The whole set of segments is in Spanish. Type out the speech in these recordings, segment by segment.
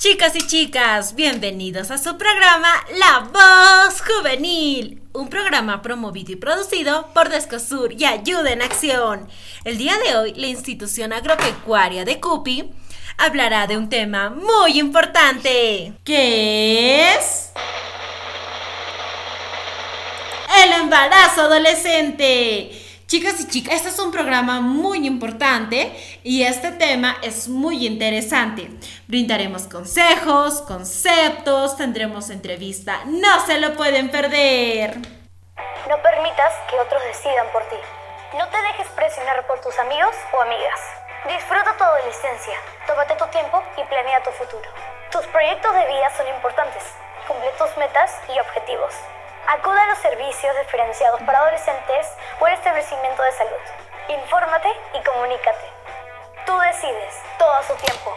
Chicas y chicas, bienvenidos a su programa La Voz Juvenil, un programa promovido y producido por Descosur y Ayuda en Acción. El día de hoy, la institución agropecuaria de Cupi hablará de un tema muy importante, que es el embarazo adolescente. Chicas y chicas, este es un programa muy importante y este tema es muy interesante. Brindaremos consejos, conceptos, tendremos entrevista, no se lo pueden perder. No permitas que otros decidan por ti. No te dejes presionar por tus amigos o amigas. Disfruta tu adolescencia, tómate tu tiempo y planea tu futuro. Tus proyectos de vida son importantes. Cumple tus metas y objetivos. Acude a los servicios diferenciados para adolescentes o el establecimiento de salud. Infórmate y comunícate. Tú decides, todo a su tiempo.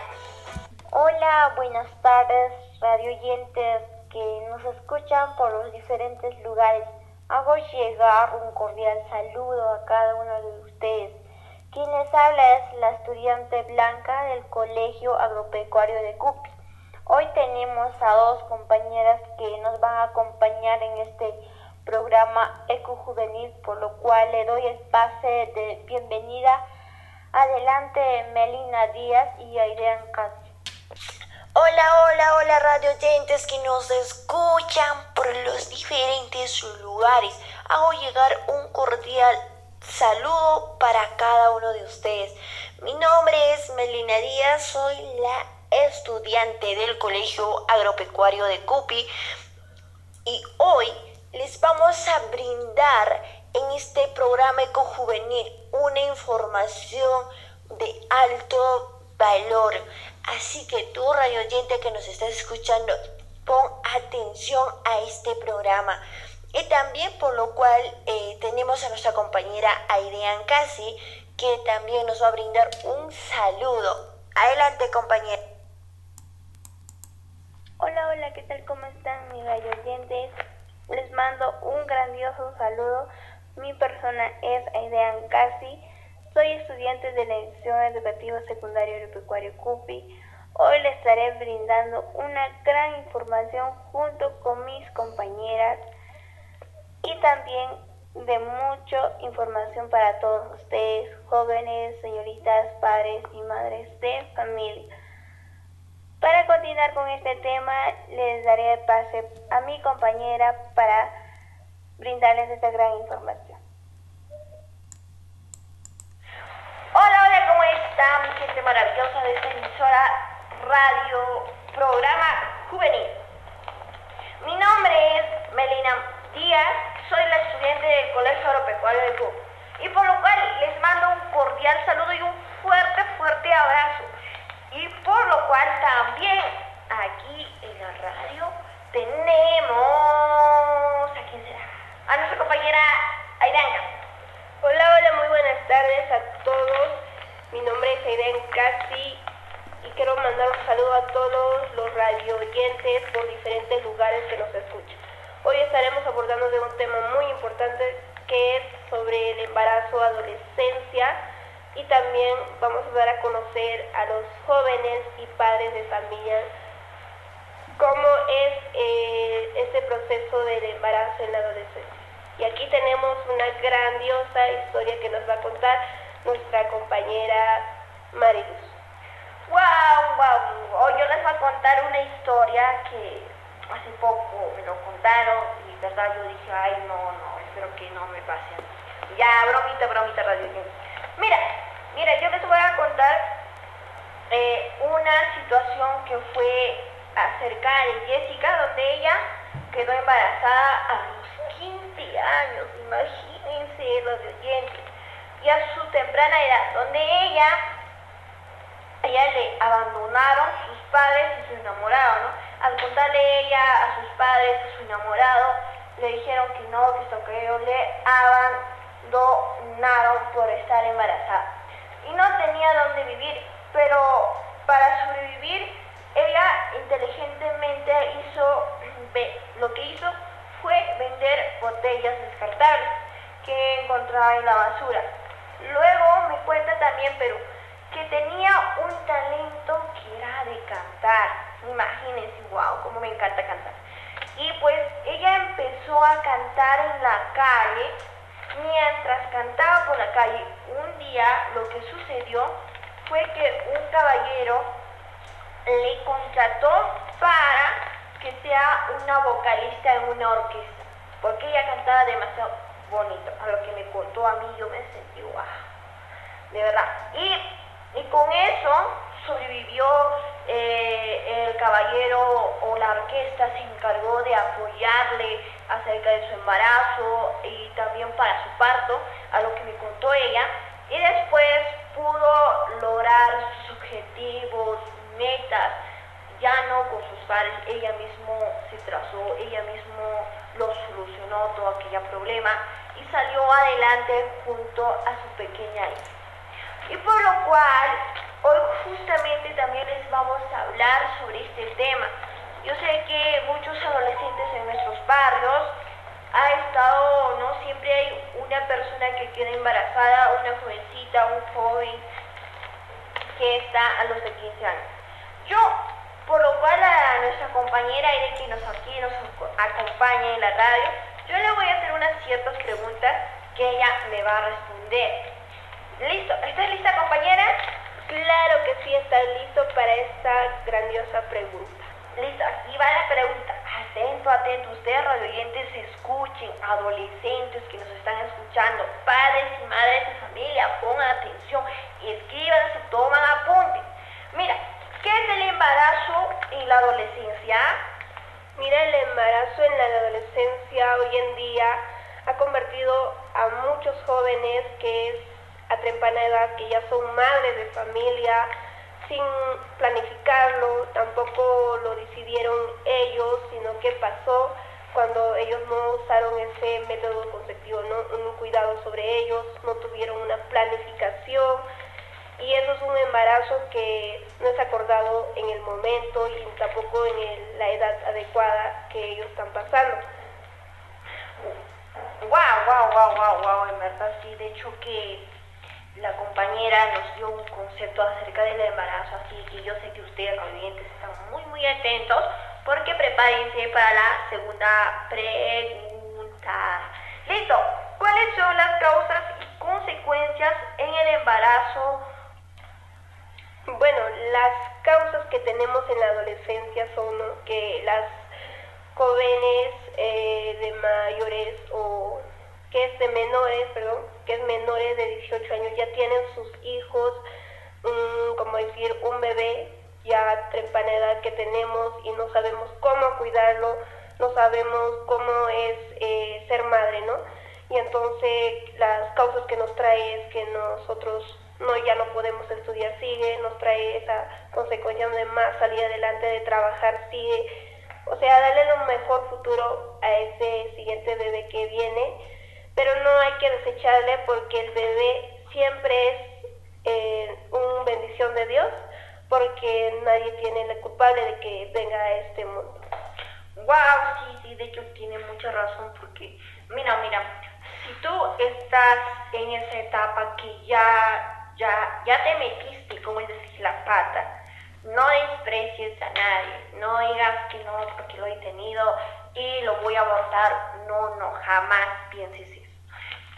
Hola, buenas tardes, radio oyentes que nos escuchan por los diferentes lugares. Hago llegar un cordial saludo a cada uno de ustedes. Quien les habla es la estudiante Blanca del Colegio Agropecuario de Cupi. Hoy tenemos a dos compañeras que nos van a acompañar en este programa Eco Juvenil, por lo cual le doy el pase de bienvenida. Adelante, Melina Díaz y Airean Casi. Hola, hola, hola, radio oyentes que nos escuchan por los diferentes lugares. Hago llegar un cordial saludo para cada uno de ustedes. Mi nombre es Melina Díaz, soy la estudiante del Colegio Agropecuario de Cupi y hoy les vamos a brindar en este programa ecojuvenil una información de alto valor. Así que tú, radio oyente que nos estás escuchando, pon atención a este programa. Y también por lo cual eh, tenemos a nuestra compañera Airean Casi, que también nos va a brindar un saludo. Adelante, compañera. Hola, hola, ¿qué tal? ¿Cómo están mis oyentes? Les mando un grandioso saludo. Mi persona es Aidean Casi. Soy estudiante de la edición educativa secundaria agropecuario CUPI. Hoy les estaré brindando una gran información junto con mis compañeras y también de mucha información para todos ustedes, jóvenes, señoritas, padres y madres de familia. Para continuar con este tema, les daré el pase a mi compañera para brindarles esta gran información. Hola, hola, ¿cómo están? Gente maravillosa de esta emisora radio programa juvenil. Mi nombre es Melina Díaz, soy la estudiante del Colegio Agropecuario de Cuba y por lo cual les mando un cordial saludo y un fuerte, fuerte abrazo y por lo cual también aquí en la radio tenemos... ¿A quién será? A nuestra compañera Aidanka. Hola, hola, muy buenas tardes a todos. Mi nombre es Aiden Casi y quiero mandar un saludo a todos los radio oyentes por diferentes lugares que nos escuchan. Hoy estaremos abordando de un tema muy importante que es sobre el embarazo adolescencia y también vamos a dar a conocer a los jóvenes y padres de familia cómo es eh, este proceso del embarazo en la adolescencia. Y aquí tenemos una grandiosa historia que nos va a contar nuestra compañera Mariluz. ¡Wow! ¡Wow! Hoy yo les voy a contar una historia que hace poco me lo contaron y verdad yo dije, ay no, no, espero que no me pase. Ya, bromita, bromita, radio. Mira, mira, yo les voy a contar eh, una situación que fue acerca de Jessica, donde ella quedó embarazada a los 15 años, imagínense los oyentes, y a su temprana edad, donde ella, ella le abandonaron padres y su enamorado, ¿no? Al contarle ella a sus padres y su enamorado, le dijeron que no, que esto que le abandonaron por estar embarazada. Y no tenía dónde vivir, pero para sobrevivir, ella inteligentemente hizo, lo que hizo fue vender botellas descartables que encontraba en la basura. Luego me cuenta también, pero que tenía un talento que era de cantar. Imagínense, wow, cómo me encanta cantar. Y pues ella empezó a cantar en la calle. Mientras cantaba por la calle, un día lo que sucedió fue que un caballero le contrató para que sea una vocalista en una orquesta, porque ella cantaba demasiado bonito. A lo que me contó a mí, yo me sentí guau, de verdad. Y, y con eso sobrevivió eh, el caballero o la orquesta se encargó de apoyarle acerca de su embarazo y también para su parto, a lo que me contó ella, y después pudo lograr sus objetivos, metas, ya no con sus padres, ella mismo se trazó, ella mismo lo solucionó todo aquel problema y salió adelante junto a su pequeña hija. Y por lo cual Hoy justamente también les vamos a hablar sobre este tema. Yo sé que muchos adolescentes en nuestros barrios ha estado, ¿no? Siempre hay una persona que queda embarazada, una jovencita, un joven que está a los de 15 años. Yo, por lo cual a nuestra compañera Irene que nos aquí nos acompaña en la radio, yo le voy a hacer unas ciertas preguntas que ella me va a responder. ¿Listo? ¿Estás lista, compañera? Claro que sí, está listo para esta grandiosa pregunta. Listo, aquí va la pregunta. Atento, atento. Ustedes, radioyentes, escuchen. Adolescentes que nos están escuchando. Padres y madres de familia, pongan atención. Escriban, se toman apuntes. Mira, ¿qué es el embarazo en la adolescencia? Mira, el embarazo en la adolescencia hoy en día ha convertido a muchos jóvenes que es a temprana edad, que ya son madres de familia, sin planificarlo, tampoco lo decidieron ellos, sino que pasó cuando ellos no usaron ese método conceptivo, ¿no? un cuidado sobre ellos, no tuvieron una planificación y eso es un embarazo que no es acordado en el momento y tampoco en la edad adecuada que ellos están pasando. Wow, wow, wow, wow, wow, en verdad sí, de hecho que la compañera nos dio un concepto acerca del embarazo, así que yo sé que ustedes, oyentes, están muy, muy atentos porque prepárense para la segunda pregunta. Listo, ¿cuáles son las causas y consecuencias en el embarazo? Bueno, las causas que tenemos en la adolescencia son que las jóvenes eh, de mayores o que es de menores, perdón, que es menores de 18 años, ya tienen sus hijos, como decir, un bebé ya a temprana edad que tenemos y no sabemos cómo cuidarlo, no sabemos cómo es eh, ser madre, ¿no? Y entonces las causas que nos trae es que nosotros no ya no podemos estudiar, sigue, nos trae esa consecuencia de más salir adelante, de trabajar, sigue. O sea, darle un mejor futuro a ese siguiente bebé que viene pero no hay que desecharle porque el bebé siempre es eh, una bendición de Dios porque nadie tiene la culpable de que venga a este mundo. Wow, sí, sí, de hecho tiene mucha razón porque, mira, mira, si tú estás en esa etapa que ya, ya, ya te metiste, como decir, la pata, no desprecies a nadie, no digas que no porque lo he tenido y lo voy a abortar, no, no, jamás pienses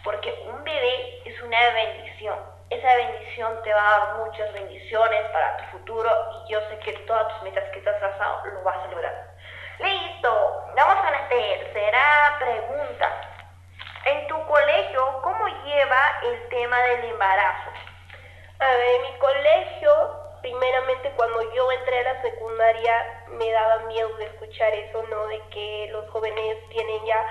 porque un bebé es una bendición. Esa bendición te va a dar muchas bendiciones para tu futuro y yo sé que todas tus metas que te has trazado lo vas a lograr. Listo, vamos a la tercera pregunta. En tu colegio, ¿cómo lleva el tema del embarazo? A ver, en mi colegio, primeramente cuando yo entré a la secundaria, me daba miedo de escuchar eso, ¿no? De que los jóvenes tienen ya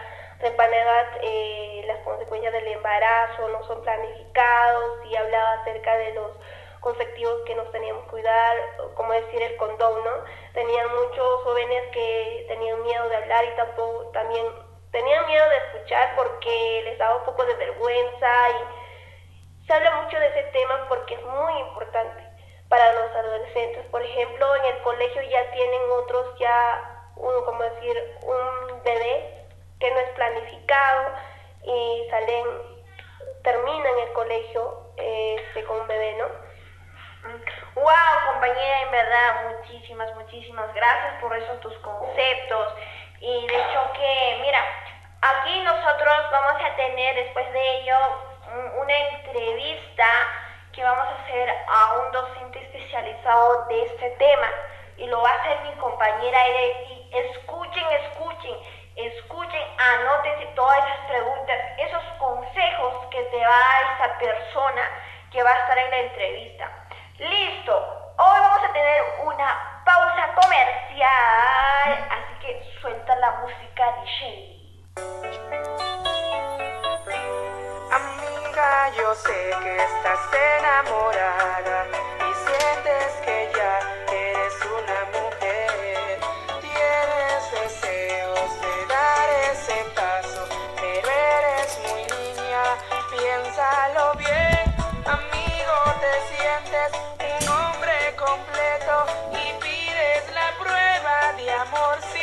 temprana edad eh, las consecuencias del embarazo no son planificados y hablaba acerca de los conceptivos que nos teníamos que cuidar, como decir el condón, ¿no? Tenían muchos jóvenes que tenían miedo de hablar y tampoco también tenían miedo de escuchar porque les daba un poco de vergüenza y se habla mucho de ese tema porque es muy importante para los adolescentes. Por ejemplo, en el colegio ya tienen otros ya, un, como decir, un bebé no es planificado y salen, terminan el colegio este, con un bebé, ¿no? Wow, compañera, en verdad, muchísimas, muchísimas gracias por esos tus conceptos. Y de hecho que, mira, aquí nosotros vamos a tener después de ello una entrevista que vamos a hacer a un docente especializado de este tema y lo va a hacer mi compañera y escuchen, escuchen, escuchen, anoten todas esas preguntas, esos consejos que te va a esta persona que va a estar en la entrevista. Listo, hoy vamos a tener una pausa comercial, así que suelta la música DJ. Amiga, yo sé que estás enamorada amor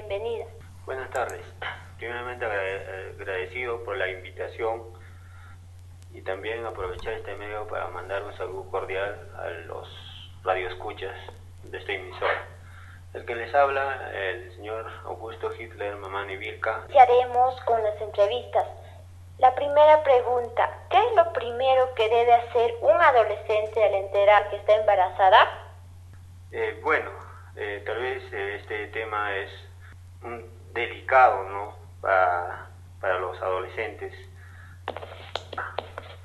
bienvenida. Buenas tardes. Primeramente agrade- agradecido por la invitación y también aprovechar este medio para mandar un saludo cordial a los radioescuchas de esta emisora. El que les habla, el señor Augusto Hitler Mamani Vilca, Iniciaremos con las entrevistas. La primera pregunta, ¿qué es lo primero que debe hacer un adolescente al enterar que está embarazada? Eh, bueno, eh, tal vez eh, este tema es delicado, ¿no? Para, para los adolescentes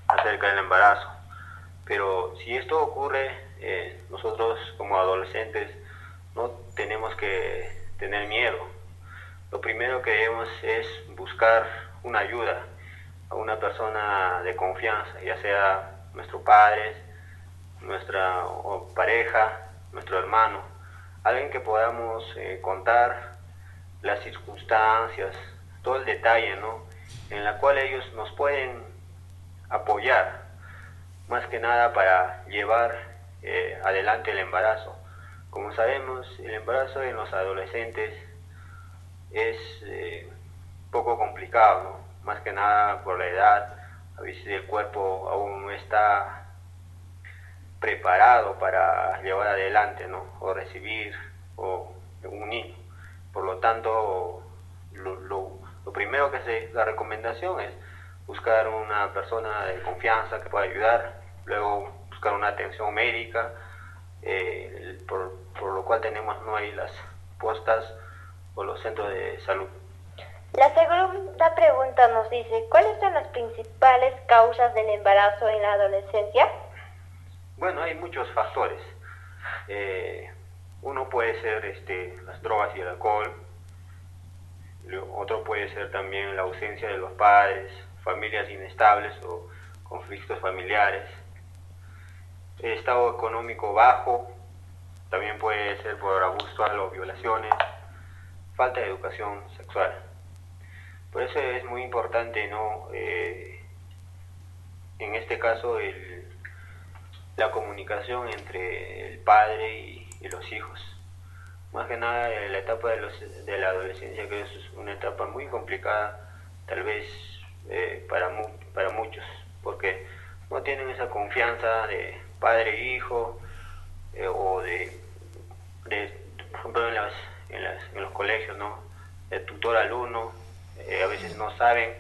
acerca del embarazo. Pero si esto ocurre, eh, nosotros como adolescentes no tenemos que tener miedo. Lo primero que debemos es buscar una ayuda a una persona de confianza, ya sea nuestro padre, nuestra pareja, nuestro hermano, alguien que podamos eh, contar las circunstancias, todo el detalle, ¿no? En la cual ellos nos pueden apoyar, más que nada para llevar eh, adelante el embarazo. Como sabemos, el embarazo en los adolescentes es eh, poco complicado, ¿no? más que nada por la edad, a veces el cuerpo aún no está preparado para llevar adelante, ¿no? O recibir o un niño. Por lo tanto, lo, lo, lo primero que se, la recomendación es buscar una persona de confianza que pueda ayudar, luego buscar una atención médica, eh, por, por, lo cual tenemos no hay las postas o los centros de salud. La segunda pregunta nos dice, ¿cuáles son las principales causas del embarazo en la adolescencia? Bueno, hay muchos factores. Eh, uno puede ser este, las drogas y el alcohol, otro puede ser también la ausencia de los padres, familias inestables o conflictos familiares, estado económico bajo, también puede ser por abuso o violaciones, falta de educación sexual. Por eso es muy importante, ¿no? Eh, en este caso, el, la comunicación entre el padre y, y, los hijos. Más que nada en la etapa de, los, de la adolescencia, que es una etapa muy complicada, tal vez eh, para, mu para muchos, porque no tienen esa confianza de padre e hijo, eh, o de, de, por ejemplo, en, las, en, los colegios, ¿no? De tutor-alumno, eh, a veces no saben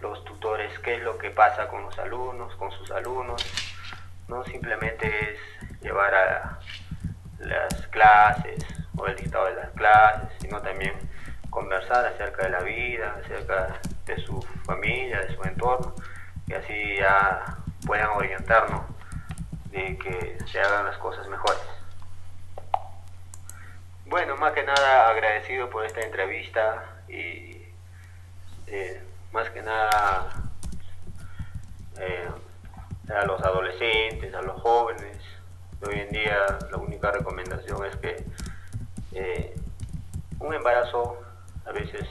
los tutores qué es lo que pasa con los alumnos, con sus alumnos. No simplemente es llevar a las clases o el dictado de las clases, sino también conversar acerca de la vida, acerca de su familia, de su entorno, y así ya puedan orientarnos de que se hagan las cosas mejores. Bueno, más que nada agradecido por esta entrevista y eh, más que nada eh, a los adolescentes, a los jóvenes. Hoy en día la única recomendación es que eh, un embarazo a veces,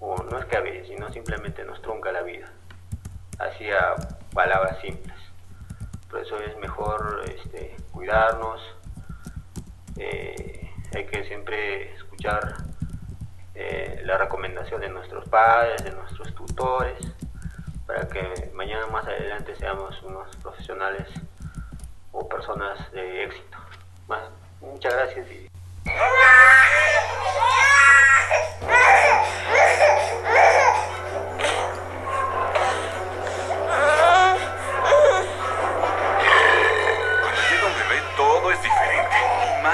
o no es que a veces, sino simplemente nos trunca la vida. Así a palabras simples. Por eso es mejor este, cuidarnos. Eh, hay que siempre escuchar eh, la recomendación de nuestros padres, de nuestros tutores, para que mañana más adelante seamos unos profesionales o personas de éxito. Más, muchas gracias. Y...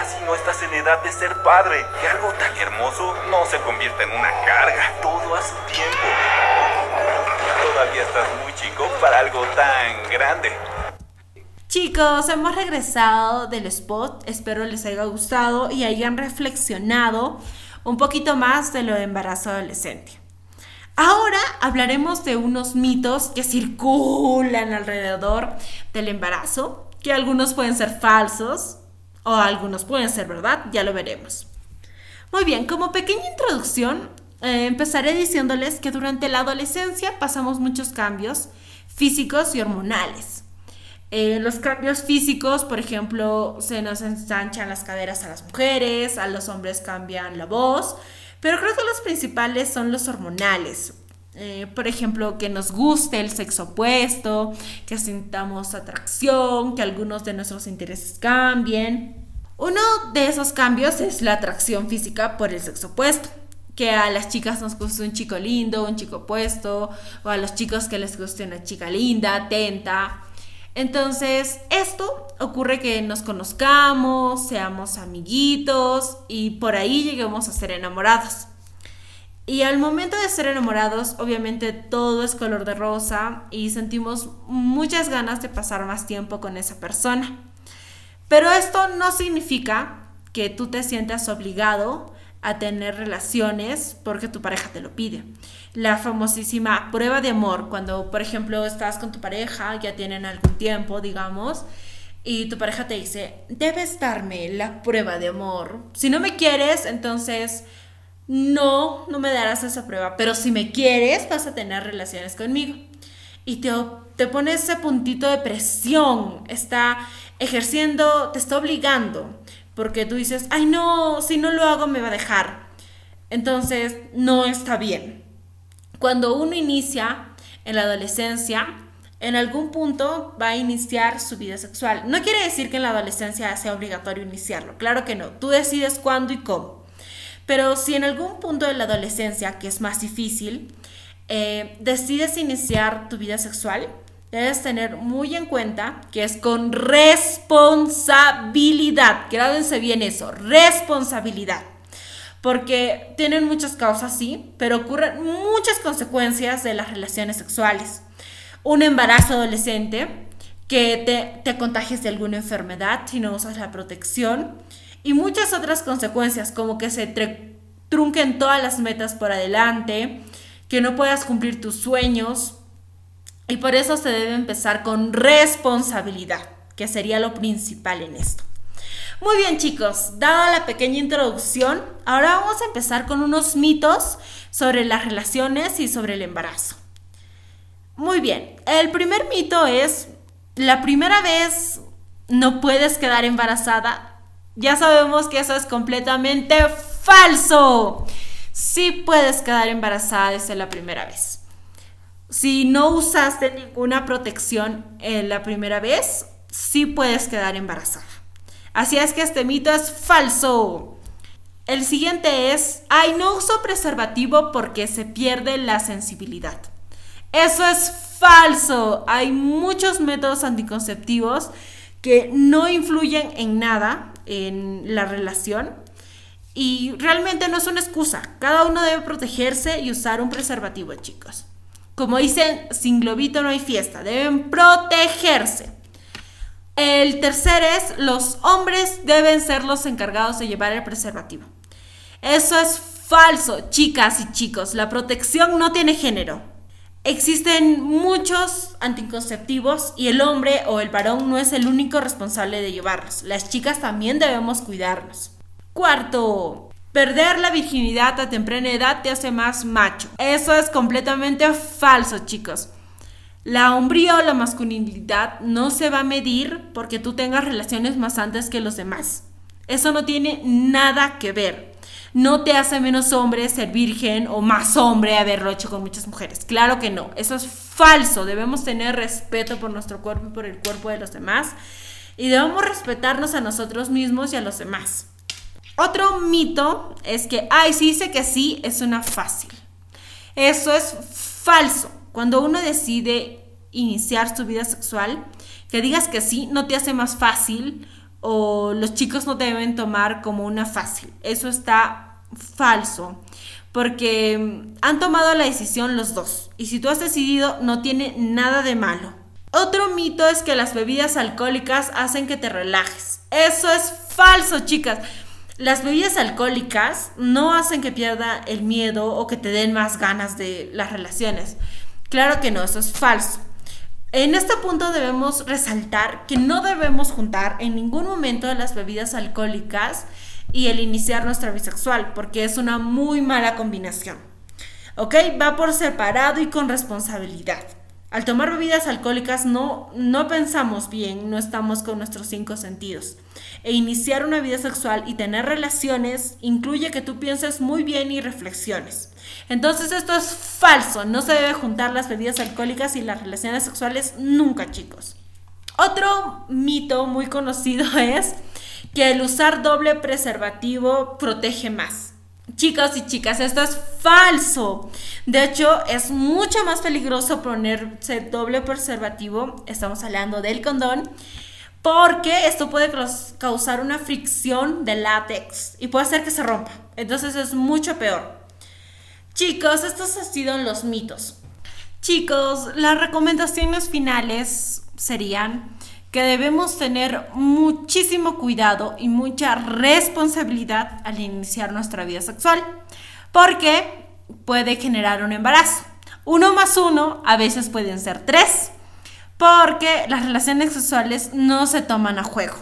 si no estás en edad de ser padre. Que algo tan hermoso no se convierta en una carga. Todo a su tiempo. Todavía estás muy chico para algo tan grande. Chicos, hemos regresado del spot. Espero les haya gustado y hayan reflexionado un poquito más de lo de embarazo adolescente. Ahora hablaremos de unos mitos que circulan alrededor del embarazo, que algunos pueden ser falsos, o algunos pueden ser verdad, ya lo veremos. Muy bien, como pequeña introducción, eh, empezaré diciéndoles que durante la adolescencia pasamos muchos cambios físicos y hormonales. Eh, los cambios físicos, por ejemplo, se nos ensanchan las caderas a las mujeres, a los hombres cambian la voz, pero creo que los principales son los hormonales. Eh, por ejemplo, que nos guste el sexo opuesto, que sintamos atracción, que algunos de nuestros intereses cambien. Uno de esos cambios es la atracción física por el sexo opuesto. Que a las chicas nos guste un chico lindo, un chico opuesto, o a los chicos que les guste una chica linda, atenta. Entonces, esto ocurre que nos conozcamos, seamos amiguitos y por ahí lleguemos a ser enamorados. Y al momento de ser enamorados, obviamente todo es color de rosa y sentimos muchas ganas de pasar más tiempo con esa persona. Pero esto no significa que tú te sientas obligado a tener relaciones porque tu pareja te lo pide. La famosísima prueba de amor, cuando por ejemplo estás con tu pareja, ya tienen algún tiempo, digamos, y tu pareja te dice, debes darme la prueba de amor. Si no me quieres, entonces no, no me darás esa prueba, pero si me quieres, vas a tener relaciones conmigo. Y te, te pone ese puntito de presión, está ejerciendo, te está obligando, porque tú dices, ay no, si no lo hago me va a dejar. Entonces, no está bien. Cuando uno inicia en la adolescencia, en algún punto va a iniciar su vida sexual. No quiere decir que en la adolescencia sea obligatorio iniciarlo, claro que no, tú decides cuándo y cómo. Pero si en algún punto de la adolescencia, que es más difícil, eh, decides iniciar tu vida sexual, debes tener muy en cuenta que es con responsabilidad. Grádense bien eso, responsabilidad. Porque tienen muchas causas, sí, pero ocurren muchas consecuencias de las relaciones sexuales. Un embarazo adolescente, que te, te contagies de alguna enfermedad si no usas la protección y muchas otras consecuencias, como que se trunquen todas las metas por adelante, que no puedas cumplir tus sueños. Y por eso se debe empezar con responsabilidad, que sería lo principal en esto. Muy bien chicos, dada la pequeña introducción, ahora vamos a empezar con unos mitos sobre las relaciones y sobre el embarazo. Muy bien, el primer mito es, la primera vez no puedes quedar embarazada ya sabemos que eso es completamente falso. Sí puedes quedar embarazada desde la primera vez. Si no usaste ninguna protección en la primera vez, sí puedes quedar embarazada. Así es que este mito es falso. El siguiente es, ay, no uso preservativo porque se pierde la sensibilidad. Eso es falso. Hay muchos métodos anticonceptivos que no influyen en nada en la relación. Y realmente no es una excusa. Cada uno debe protegerse y usar un preservativo, chicos. Como dicen, sin globito no hay fiesta. Deben protegerse. El tercer es, los hombres deben ser los encargados de llevar el preservativo. Eso es falso, chicas y chicos. La protección no tiene género. Existen muchos anticonceptivos y el hombre o el varón no es el único responsable de llevarlos. Las chicas también debemos cuidarnos. Cuarto, perder la virginidad a temprana edad te hace más macho. Eso es completamente falso, chicos. La hombría o la masculinidad no se va a medir porque tú tengas relaciones más antes que los demás. Eso no tiene nada que ver no te hace menos hombre ser virgen o más hombre haberlo hecho con muchas mujeres. Claro que no, eso es falso. Debemos tener respeto por nuestro cuerpo y por el cuerpo de los demás. Y debemos respetarnos a nosotros mismos y a los demás. Otro mito es que, ay, si dice que sí, es una fácil. Eso es falso. Cuando uno decide iniciar su vida sexual, que digas que sí no te hace más fácil o los chicos no te deben tomar como una fácil. Eso está falso, porque han tomado la decisión los dos. Y si tú has decidido, no tiene nada de malo. Otro mito es que las bebidas alcohólicas hacen que te relajes. Eso es falso, chicas. Las bebidas alcohólicas no hacen que pierda el miedo o que te den más ganas de las relaciones. Claro que no, eso es falso. En este punto debemos resaltar que no debemos juntar en ningún momento las bebidas alcohólicas y el iniciar nuestra bisexual, porque es una muy mala combinación. ¿Ok? Va por separado y con responsabilidad. Al tomar bebidas alcohólicas no, no pensamos bien, no estamos con nuestros cinco sentidos. E iniciar una vida sexual y tener relaciones incluye que tú pienses muy bien y reflexiones. Entonces esto es falso, no se debe juntar las bebidas alcohólicas y las relaciones sexuales nunca, chicos. Otro mito muy conocido es que el usar doble preservativo protege más. Chicos y chicas, esto es falso. De hecho, es mucho más peligroso ponerse doble preservativo, estamos hablando del condón, porque esto puede causar una fricción de látex y puede hacer que se rompa. Entonces es mucho peor. Chicos, estos han sido los mitos. Chicos, las recomendaciones finales serían que debemos tener muchísimo cuidado y mucha responsabilidad al iniciar nuestra vida sexual, porque puede generar un embarazo. Uno más uno a veces pueden ser tres, porque las relaciones sexuales no se toman a juego.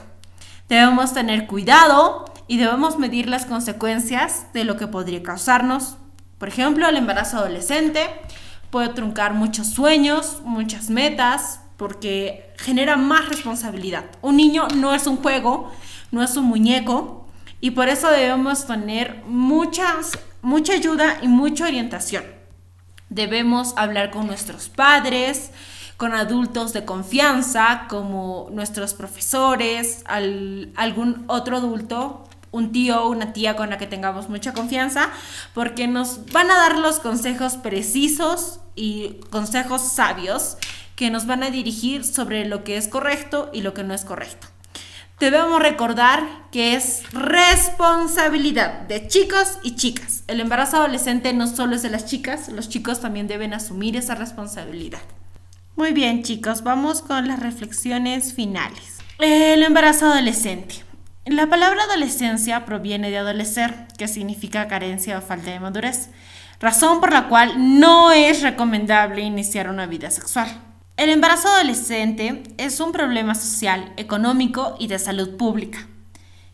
Debemos tener cuidado y debemos medir las consecuencias de lo que podría causarnos. Por ejemplo, el embarazo adolescente puede truncar muchos sueños, muchas metas, porque genera más responsabilidad. Un niño no es un juego, no es un muñeco, y por eso debemos tener muchas, mucha ayuda y mucha orientación. Debemos hablar con nuestros padres, con adultos de confianza, como nuestros profesores, algún otro adulto, un tío o una tía con la que tengamos mucha confianza, porque nos van a dar los consejos precisos y consejos sabios que nos van a dirigir sobre lo que es correcto y lo que no es correcto. Debemos recordar que es responsabilidad de chicos y chicas. El embarazo adolescente no solo es de las chicas, los chicos también deben asumir esa responsabilidad. Muy bien chicos, vamos con las reflexiones finales. El embarazo adolescente. La palabra adolescencia proviene de adolecer, que significa carencia o falta de madurez, razón por la cual no es recomendable iniciar una vida sexual. El embarazo adolescente es un problema social, económico y de salud pública,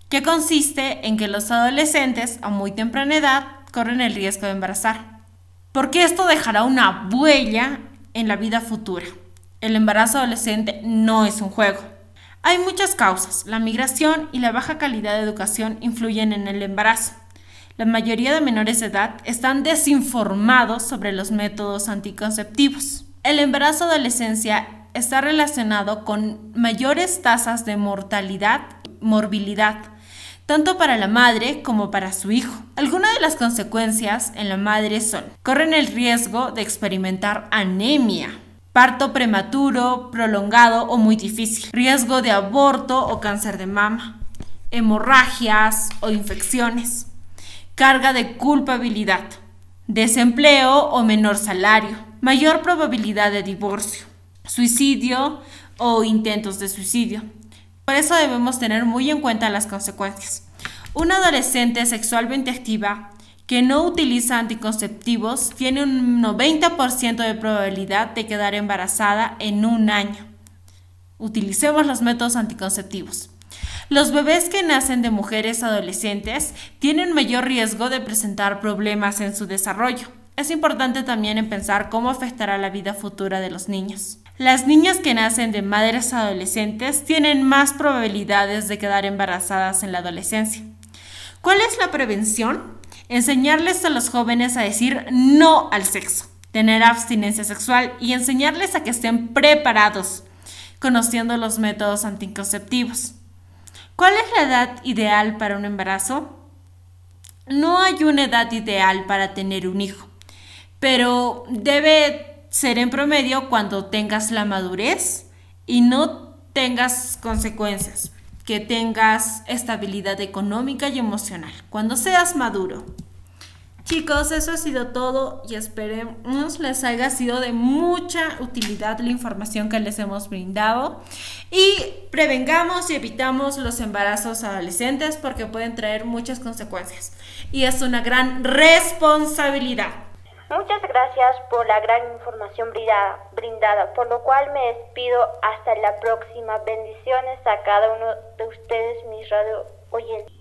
que consiste en que los adolescentes a muy temprana edad corren el riesgo de embarazar, porque esto dejará una huella en la vida futura. El embarazo adolescente no es un juego. Hay muchas causas. La migración y la baja calidad de educación influyen en el embarazo. La mayoría de menores de edad están desinformados sobre los métodos anticonceptivos. El embarazo adolescencia está relacionado con mayores tasas de mortalidad, morbilidad, tanto para la madre como para su hijo. Algunas de las consecuencias en la madre son, corren el riesgo de experimentar anemia, parto prematuro, prolongado o muy difícil, riesgo de aborto o cáncer de mama, hemorragias o infecciones, carga de culpabilidad, desempleo o menor salario, mayor probabilidad de divorcio, suicidio o intentos de suicidio, por eso debemos tener muy en cuenta las consecuencias. Una adolescente sexualmente activa que no utiliza anticonceptivos tiene un 90% de probabilidad de quedar embarazada en un año. Utilicemos los métodos anticonceptivos. Los bebés que nacen de mujeres adolescentes tienen mayor riesgo de presentar problemas en su desarrollo. Es importante también pensar cómo afectará la vida futura de los niños. Las niñas que nacen de madres adolescentes tienen más probabilidades de quedar embarazadas en la adolescencia. ¿Cuál es la prevención? Enseñarles a los jóvenes a decir no al sexo, tener abstinencia sexual y enseñarles a que estén preparados, conociendo los métodos anticonceptivos. ¿Cuál es la edad ideal para un embarazo? No hay una edad ideal para tener un hijo, pero debe ser en promedio cuando tengas la madurez y no tengas consecuencias, que tengas estabilidad económica y emocional, cuando seas maduro. Chicos, eso ha sido todo y esperemos les haya sido de mucha utilidad la información que les hemos brindado y prevengamos y evitamos los embarazos adolescentes porque pueden traer muchas consecuencias y es una gran responsabilidad. Muchas gracias por la gran información brindada, brindada, por lo cual me despido hasta la próxima. Bendiciones a cada uno de ustedes, mis radio oyentes.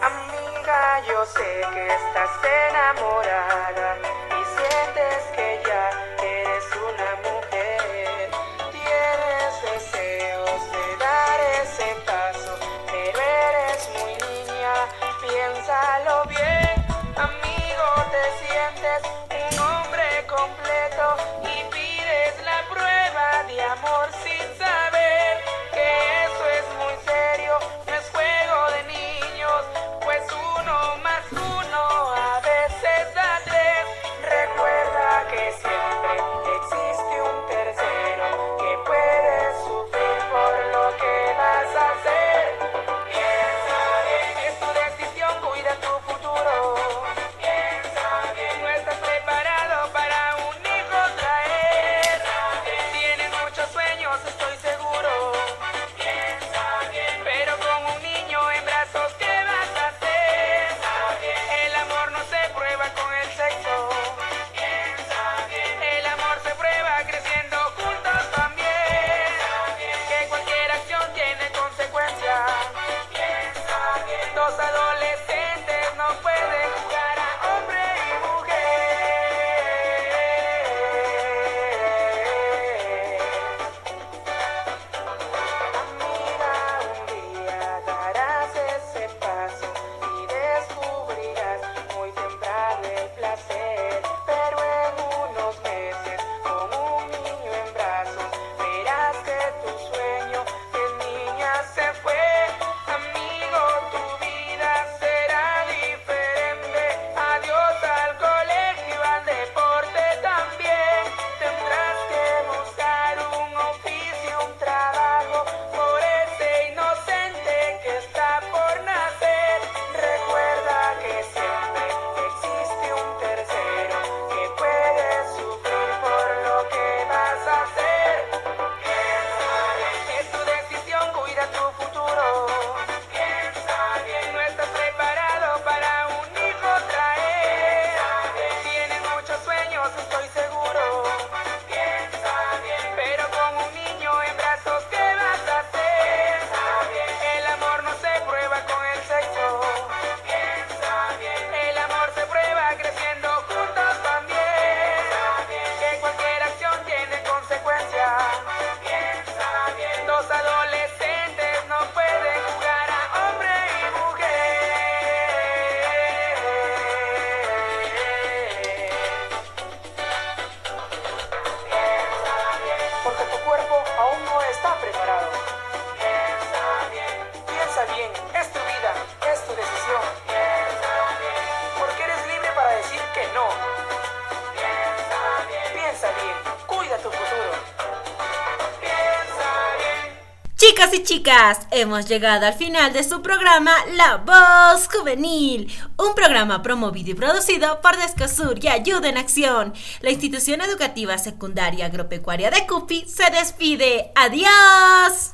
Amiga, yo sé que estás enamorada y sientes que ya eres una mujer. Tienes deseos de dar ese paso, pero eres muy niña, piénsalo bien. Amigo, te sientes un hombre completo y pides la prueba de amor sin Y chicas, hemos llegado al final de su programa La Voz Juvenil, un programa promovido y producido por Descosur y Ayuda en Acción. La institución educativa secundaria agropecuaria de Cupi se despide. ¡Adiós!